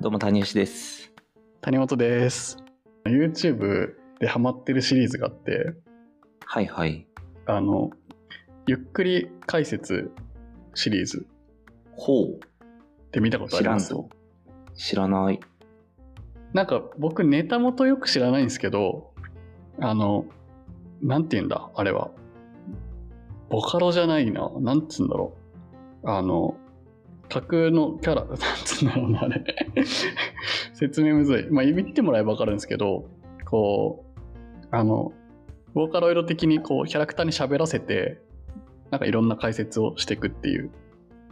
どうも谷吉です。谷本です。YouTube でハマってるシリーズがあって、はいはい。あの、ゆっくり解説シリーズほう。って見たことあ知らんりますぞ。知らない。なんか僕ネタ元よく知らないんですけど、あの、なんて言うんだ、あれは。ボカロじゃないな。なんつうんだろう。あの、架空のキャラ、なんつうんだろうな、あれ。説明むずい。まあ、見てもらえばわかるんですけど、こう、あの、ボーカロイド的にこう、キャラクターに喋らせて、なんかいろんな解説をしていくっていう、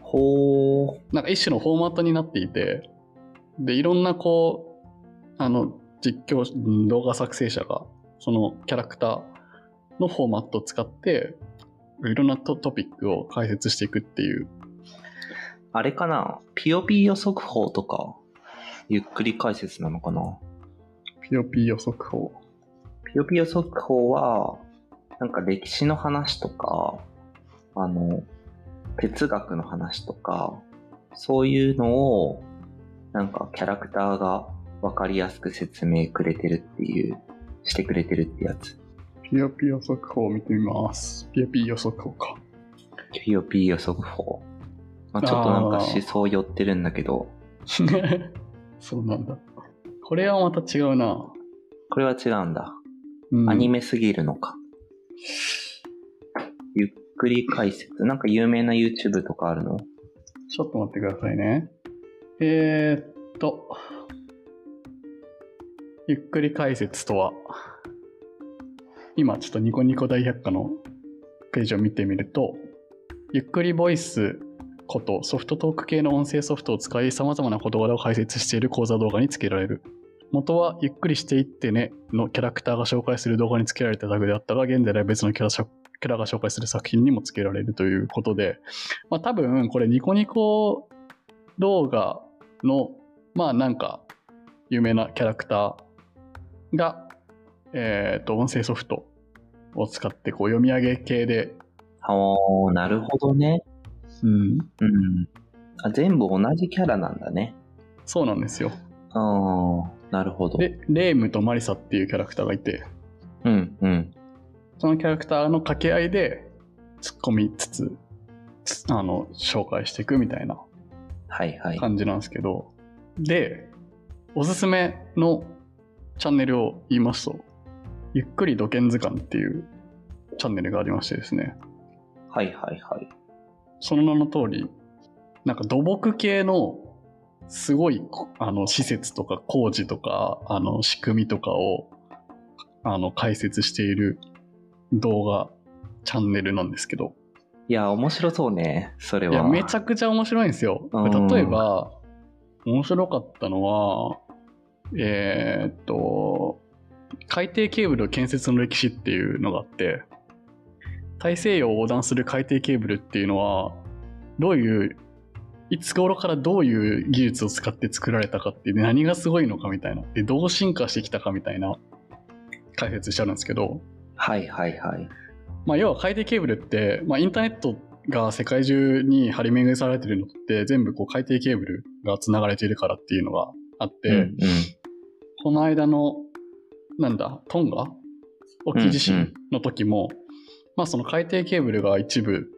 ほう。なんか一種のフォーマットになっていて、で、いろんなこう、あの、実況、うん動画作成者が、そのキャラクターのフォーマットを使って、いろんなトトピックを解説していくっていう。あれかな？ピヨピヨ速報とか、ゆっくり解説なのかな？ピヨピヨ速報。ピヨピヨ速報は、なんか歴史の話とか、あの、哲学の話とか、そういうのを、なんかキャラクターがわかりやすく説明くれてるっていう、してくれてるってやつ。ピヨピヨ速報を見てみます。ピヨピヨ速報か。ピヨピヨ速報。まあ、ちょっとなんか思想寄ってるんだけど、そうなんだ。これはまた違うな。これは違うんだ。うんアニメすぎるのか。ゆっくり解説。なんか有名な YouTube とかあるの？ちょっと待ってくださいね。えー、っと、ゆっくり解説とは、今ちょっとニコニコ大百科のページを見てみると、ゆっくりボイスことソフトトーク系の音声ソフトを使い様々な事柄を解説している講座動画につけられる。元はゆっくりしていってねのキャラクターが紹介する動画につけられたタグであったが、現在では別のキャラキャラが紹介する作品にもつけられるということで、まあ多分これニコニコ動画のまあなんか有名なキャラクターが、えっ、と音声ソフトを使ってこう読み上げ系で、おー、なるほどね。うん、うん。あ全部同じキャラなんだね。そうなんですよ。あー、なるほど。で、レームとマリサっていうキャラクターがいて、うん、うん。そのキャラクターの掛け合いで突っ込みつつ、つあの、紹介していくみたいなはいはい。感じなんですけど、で、おすすめのチャンネルを言いますと、ゆっくり土建図鑑っていうチャンネルがありましてですね、はいはいはい。その名の通り、なんか土木系のすごいこあの施設とか工事とかあの仕組みとかをあの解説している動画チャンネルなんですけど、いや、面白そうね。それは。いや、めちゃくちゃ面白いんですよ。うん例えば、面白かったのは、えーっと、海底ケーブル建設の歴史っていうのがあって、大西洋を横断する海底ケーブルっていうのは、どういう、いつ頃からどういう技術を使って作られたかって何がすごいのかみたいな、で、どう進化してきたかみたいな解説してあるんですけど、はいはいはい。まあ、要は海底ケーブルって、まあ、インターネットが世界中に張り巡らされてるのって全部こう海底ケーブルが繋がれているからっていうのがあって、うんうん。この間のなんだトンガ？沖地震の時も、まあその海底ケーブルが一部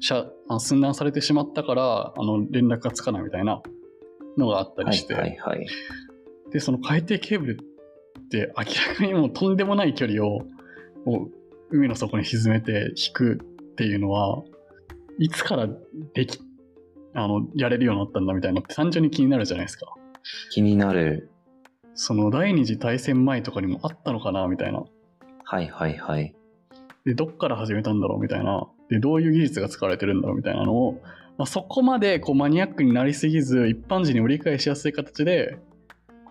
寸断されてしまったからあの連絡がつかないみたいなのがあったはいりして、はいはい。でその海底ケーブルって明らかにもうとんでもない距離を海の底に沈めて引くっていうのはいつからできあのやれるようになったんだみたいなのって単純に気になるじゃないですか気になる。その第二次大戦前とかにもあったのかなみたいなはいはいはい。でどっから始めたんだろうみたいなでどういう技術が使われてるんだろうみたいなのを、まあ、そこまでこうマニアックになりすぎず一般人にも理解しやすい形で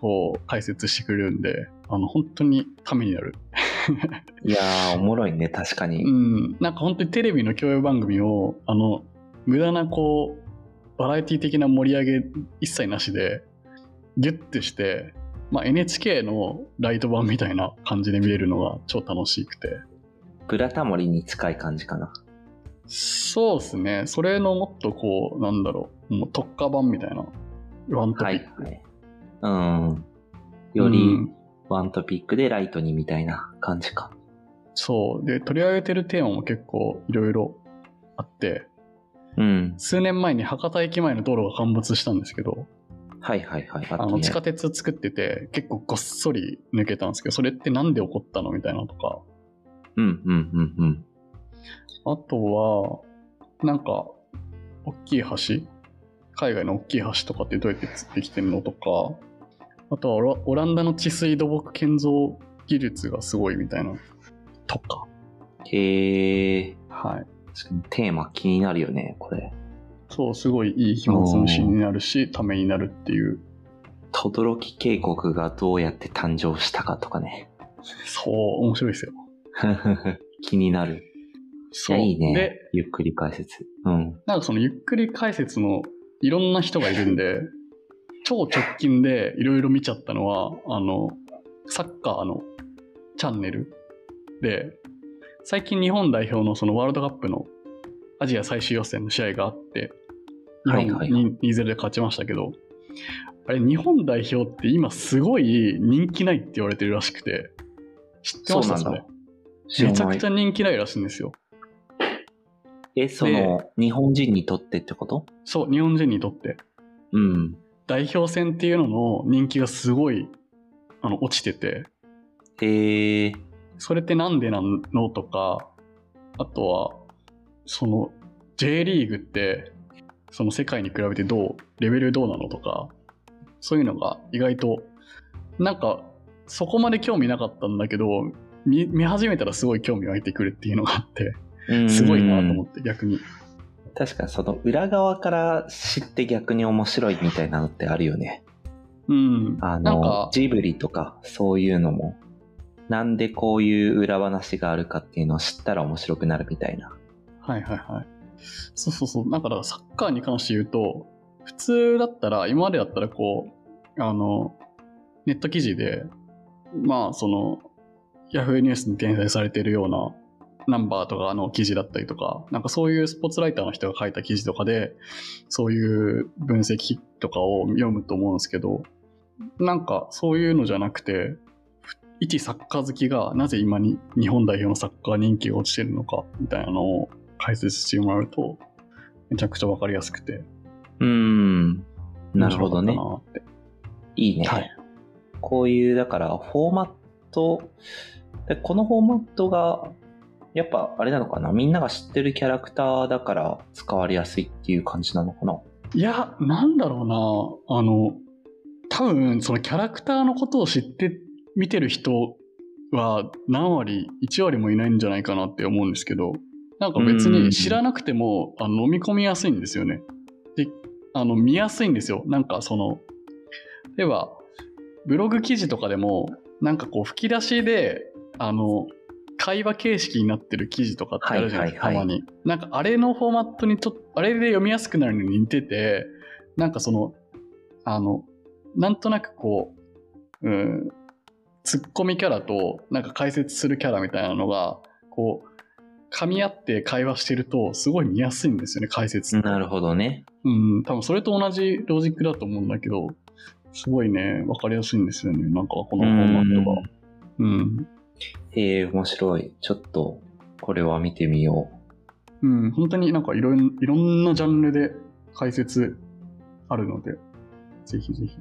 こう解説してくれるんであの本当にためになる いやー、おもろいね、確かに。うん、なんか本当にテレビの教養番組を、あの、無駄なこう、バラエティ的な盛り上げ一切なしで、ギュッてして、まあ、NHK のライト版みたいな感じで見れるのが超楽しくて。ブラタモリに近い感じかな。そうですね。それのもっとこう、なんだろう、もう特化版みたいな。ワントピはいック。はい。うん。よりうんワントピックでライトにみたいな感じか。そう。で、取り上げてるテーマも結構いろいろあって、うん。数年前に博多駅前の道路が陥没したんですけど、はいはいはい。ああの、地下鉄作ってて、結構ごっそり抜けたんですけど、それってなんで起こったのみたいなのとか、うんうんうんうん。あとは、なんか、大きい橋？海外の大きい橋とかってどうやってできてるのとか、あとはオランダの治水土木建造技術がすごいみたいな、とか。へえ。はい。確かにテーマ気になるよね、これ。そう、すごいいい暇つぶしになるし、ためになるっていう。轟渓谷がどうやって誕生したかとかね。そう、面白いですよ。気になる。いそう。や、いいねで、。ゆっくり解説。うん。なんかそのゆっくり解説のいろんな人がいるんで、超直近でいろいろ見ちゃったのは、あの、サッカーのチャンネルで、最近日本代表のそのワールドカップのアジア最終予選の試合があって、日本はいはいに2-0で勝ちましたけど、あれ日本代表って今すごい人気ないって言われてるらしくて、知ってました？それめちゃくちゃ人気ないらしいんですよ。え、その、日本人にとってってこと？そう、日本人にとって。うん。代表戦っていうのの人気がすごいあの落ちてて、へえ。それってなんでなのとか、あとは、その J リーグって、その世界に比べてどう、レベルどうなのとか、そういうのが意外と、なんか、そこまで興味なかったんだけど、見見始めたらすごい興味湧いてくるっていうのがあって、すごいなと思って逆に。確かにその裏側から知って逆に面白いみたいなのってあるよね。うん。あのジブリとかそういうのも、なんでこういう裏話があるかっていうのを知ったら面白くなるみたいな。はいはいはい。そうそうそう。だからサッカーに関して言うと、普通だったら、今までだったらこう、あの、ネット記事で、まあその、ヤフーニュースに転載されているようなナンバーとかの記事だったりとか、なんかそういうスポーツライターの人が書いた記事とかで、そういう分析とかを読むと思うんですけど、なんかそういうのじゃなくて、一サッカー好きがなぜ今に日本代表のサッカー人気が落ちてるのかみたいなのを解説してもらうとめちゃくちゃわかりやすくてうーん。なるほどねいいね。はいこういう、だから、フォーマット、でこのフォーマットが、やっぱ、あれなのかな？みんなが知ってるキャラクターだから使われやすいっていう感じなのかな？いやなんだろうな。あの多分そのキャラクターのことを知って見てる人は何割1割もいないんじゃないかなって思うんですけどなんか別に知らなくてもあの飲み込みやすいんですよね。であの見やすいんですよ。なんかその例えばブログ記事とかでもなんかこう吹き出しであの会話形式になってる記事とかってあるじゃないですか、たまに。なんかあれのフォーマットにちょっとあれで読みやすくなるのに似ててなんかそのあのなんとなくこう、うん、ツッコミキャラとなんか解説するキャラみたいなのがこう噛み合って会話してるとすごい見やすいんですよね解説なるほどね。うん、多分それと同じロジックだと思うんだけど、すごいね、わかりやすいんですよね。なんかこのフォーマットが。うん。へえ、面白い。ちょっと、これは見てみようん、本当になんかいろんいろんなジャンルで解説あるので、ぜひぜひ。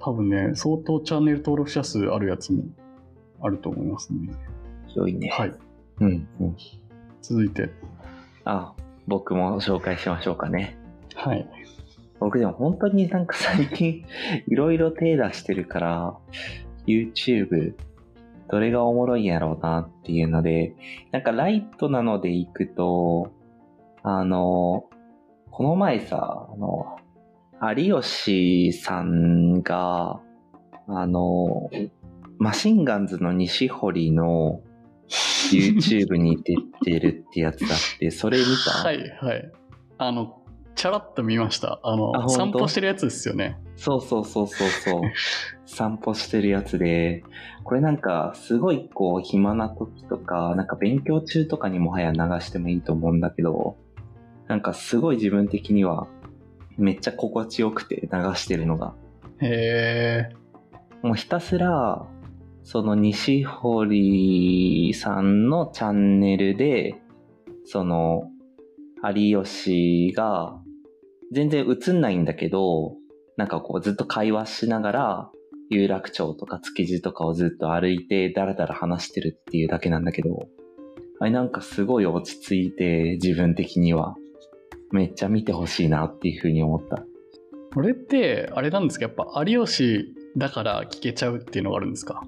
多分ね、相当チャンネル登録者数あるやつもあると思いますね。う。良いね。はい。うん、うん。続いて。あ、僕も紹介しましょうかね。はい。僕でも本当になんか最近 いろいろ手出してるから、YouTube、どれがおもろいんやろうなっていうので、なんかライトなので行くと、あの、この前さ、あの、有吉さんが、あの、マシンガンズの西堀の YouTube に出てるってやつだって、それ見た？はい、はい。あの、チャラッと見ました。あの、あ散歩してるやつですよね。そうそうそうそうそう。散歩してるやつで、これなんかすごいこう暇な時とか、なんか勉強中とかにもはや流してもいいと思うんだけど、なんかすごい自分的にはめっちゃ心地よくて流してるのが。へえ。もうひたすら、その西堀さんのチャンネルで、その、有吉が、全然映んないんだけど、なんかこうずっと会話しながら、有楽町とか築地とかをずっと歩いて、だらだら話してるっていうだけなんだけど、あれなんかすごい落ち着いて、自分的には。めっちゃ見てほしいなっていうふうに思った。これって、あれなんですか？やっぱ有吉だから聞けちゃうっていうのがあるんですか？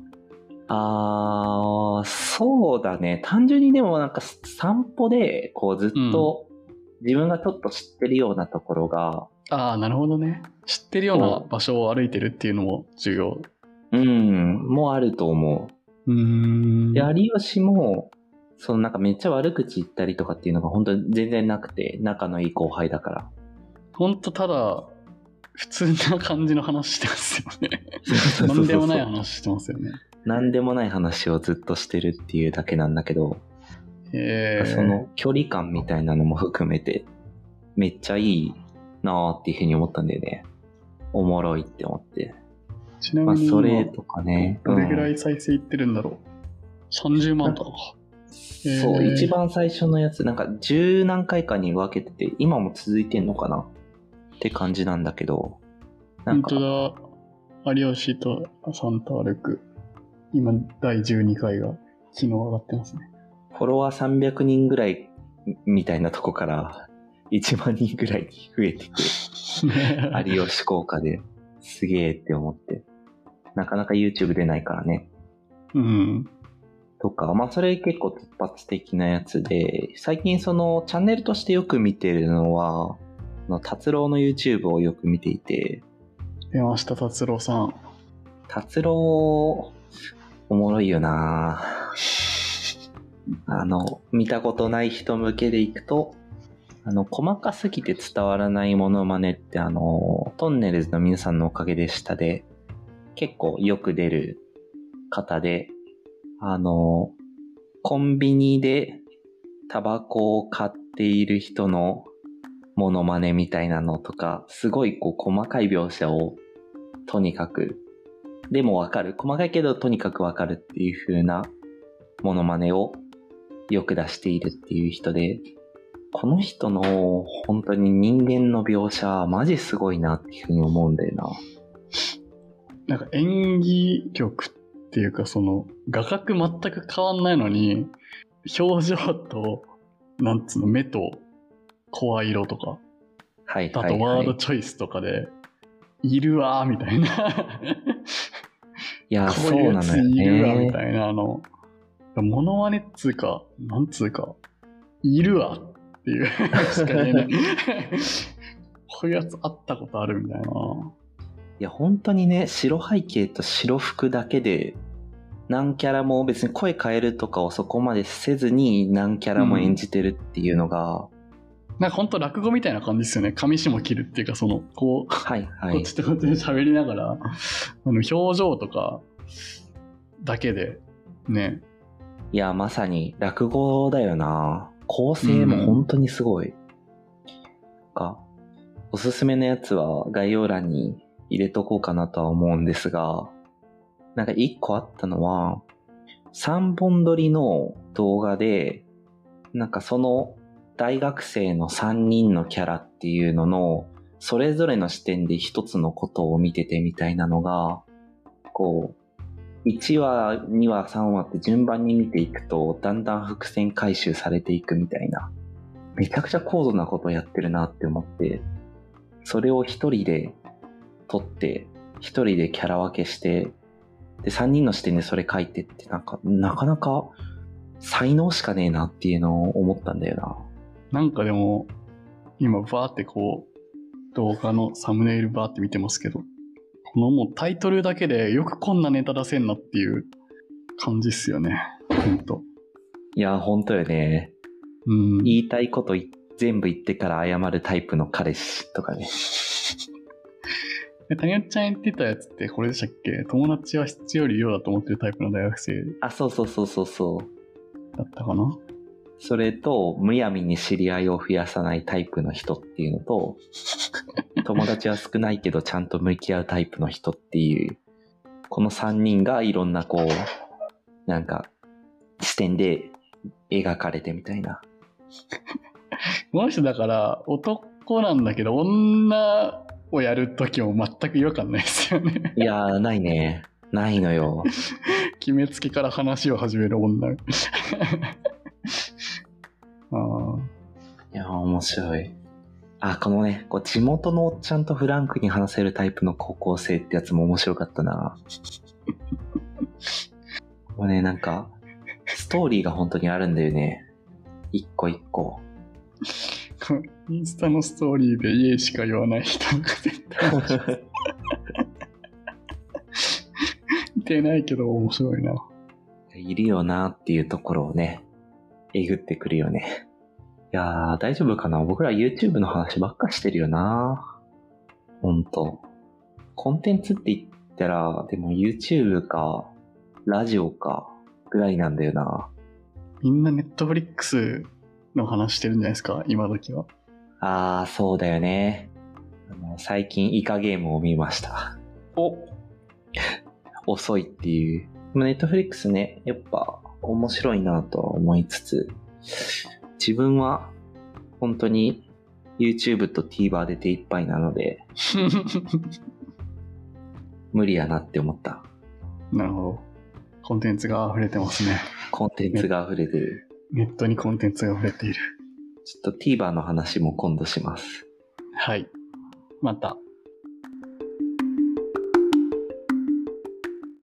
あー、そうだね。単純にでもなんか散歩で、こうずっと自分がちょっと知ってるようなところが、ああ、なるほどね。知ってるような場所を歩いてるっていうのも重要。うん、もあると思うーん。う。で、有吉も、そのなんかめっちゃ悪口言ったりとかっていうのが本当に全然なくて、仲のいい後輩だから。ほんとただ、普通な感じの話してますよね。なんでもない話してますよね。なんでもない話をずっとしてるっていうだけなんだけど、えー、その距離感みたいなのも含めて、めっちゃいいなーっていうふうに思ったんだよね。おもろいって思って。まあ、ちなみにそれ今、とかね。どれぐらうんい再生いってるんだろう？30万とかか。そう、えー一番最初のやつ、なんか十何回かに分けてて、今も続いてんのかな？って感じなんだけど、なんか、本当だ。有吉とさんと歩く。今、第12回が昨日上がってますね。フォロワー300人ぐらいみたいなとこから、1万人ぐらいに増えてて、有吉効果ですげえって思って。なかなか YouTube 出ないからね。うん。とか、まあそれ結構突発的なやつで、最近そのチャンネルとしてよく見てるのは、あの達郎の YouTube をよく見ていて、出ました、達郎さん。達郎、おもろいよなあの、見たことない人向けでいくと、あの、細かすぎて伝わらないモノマネって、あの、トンネルズの皆さんのおかげでしたで、結構よく出る方で、あの、コンビニでタバコを買っている人のモノマネみたいなのとか、すごいこう細かい描写をとにかく、でもわかる。細かいけどとにかくわかるっていう風なモノマネをよく出しているっていう人で、この人の本当に人間の描写、マジすごいなっていう風に思うんだよな。なんか演技力っていうか、その、画角全く変わんないのに、表情と、なんつうの、目と声色とか、はいあはいはい。とワードチョイスとかで、いるわーみたいな。いや、こそうなのよいるわみね。たいな、あの、モノマネっつうか、なんつうか、いるわっていう しか。こういうやつ会ったことあるみたいな。いや、本当にね、白背景と白服だけで、何キャラも別に声変えるとかをそこまでせずに何キャラも演じてるっていうのが、なんかほんと落語みたいな感じですよね。上下切るっていうか、その、こう、はいはいこっち。とこっちで喋りながら、あの表情とかだけで、ね、いや、まさに落語だよな。構成も本当にすごい。かおすすめのやつは概要欄に入れとこうかなとは思うんですが、なんか一個あったのは、3本撮りの動画で、なんかその大学生の3人のキャラっていうのの、それぞれの視点で一つのことを見ててみたいなのが、こう、1話、2話、3話って順番に見ていくと、だんだん伏線回収されていくみたいな。めちゃくちゃ高度なことをやってるなって思って、それを一人で撮って、一人でキャラ分けして、で、3人の視点でそれ書いてって、なんか、なかなか才能しかねえなっていうのを思ったんだよな。なんかでも、今バーってこう、動画のサムネイルバーって見てますけど、このもうタイトルだけでよくこんなネタ出せんなっていう感じっすよね。ほんと。いや、ほんとよね。うん。言いたいことい全部言ってから謝るタイプの彼氏とかね。え谷内ちゃん言ってたやつってこれでしたっけ？友達は必要より量だと思ってるタイプの大学生あ、そうそうそうそうそう。だったかな？それと、むやみに知り合いを増やさないタイプの人っていうのと、友達は少ないけどちゃんと向き合うタイプの人っていう、この3人がいろんなこう、なんか、視点で描かれてみたいな。この人だから男なんだけど女をやるときも全く違和感ないですよね。いやー、ないね。ないのよ。決めつけから話を始める女。いやー、面白い。あ、このね、こう地元のおっちゃんとフランクに話せるタイプの高校生ってやつも面白かったな。これね、なんか、ストーリーが本当にあるんだよね。一個一個。インスタのストーリーで家しか言わない人が絶対いて ないけど面白いな。いるよなっていうところをね、えぐってくるよね。いやー、大丈夫かな？僕ら YouTube の話ばっかしてるよなほんと。コンテンツって言ったら、でも YouTube か、ラジオか、ぐらいなんだよな。みんなネットフリックスの話してるんじゃないですか？今時は。あー、そうだよね。あの最近イカゲームを見ました。お 遅いっていう。ネットフリックスね、やっぱ面白いなとは思いつつ、自分は本当に YouTube と TVer で手一杯なので、無理やなって思った。なるほど。コンテンツが溢れてますね。コンテンツが溢れてる。ネットにコンテンツが溢れている。ちょっと TVer の話も今度します。はい。また